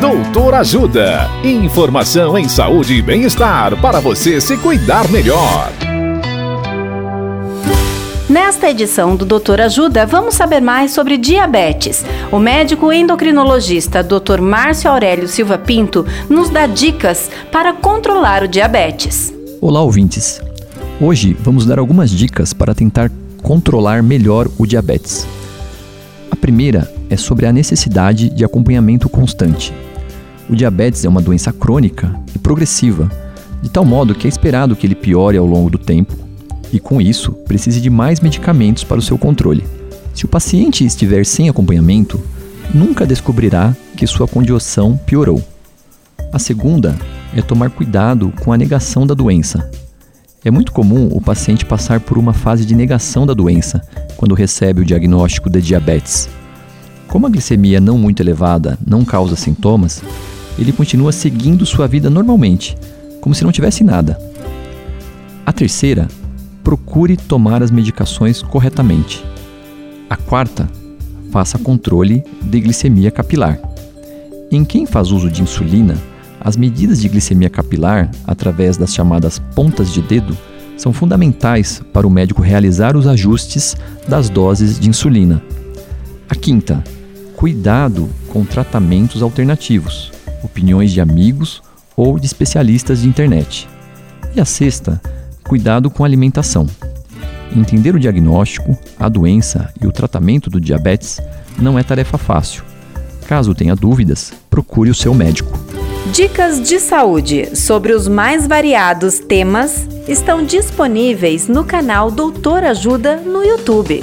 Doutor Ajuda. Informação em saúde e bem-estar para você se cuidar melhor. Nesta edição do Doutor Ajuda, vamos saber mais sobre diabetes. O médico endocrinologista Dr. Márcio Aurélio Silva Pinto nos dá dicas para controlar o diabetes. Olá, ouvintes. Hoje vamos dar algumas dicas para tentar controlar melhor o diabetes. A primeira é sobre a necessidade de acompanhamento constante. O diabetes é uma doença crônica e progressiva, de tal modo que é esperado que ele piore ao longo do tempo e, com isso, precise de mais medicamentos para o seu controle. Se o paciente estiver sem acompanhamento, nunca descobrirá que sua condição piorou. A segunda é tomar cuidado com a negação da doença. É muito comum o paciente passar por uma fase de negação da doença quando recebe o diagnóstico de diabetes. Como a glicemia não muito elevada não causa sintomas, ele continua seguindo sua vida normalmente, como se não tivesse nada. A terceira, procure tomar as medicações corretamente. A quarta, faça controle de glicemia capilar. Em quem faz uso de insulina, as medidas de glicemia capilar, através das chamadas pontas de dedo, são fundamentais para o médico realizar os ajustes das doses de insulina. A quinta, cuidado com tratamentos alternativos opiniões de amigos ou de especialistas de internet. E a sexta, cuidado com a alimentação. Entender o diagnóstico, a doença e o tratamento do diabetes não é tarefa fácil. Caso tenha dúvidas, procure o seu médico. Dicas de saúde sobre os mais variados temas estão disponíveis no canal Doutor Ajuda no YouTube.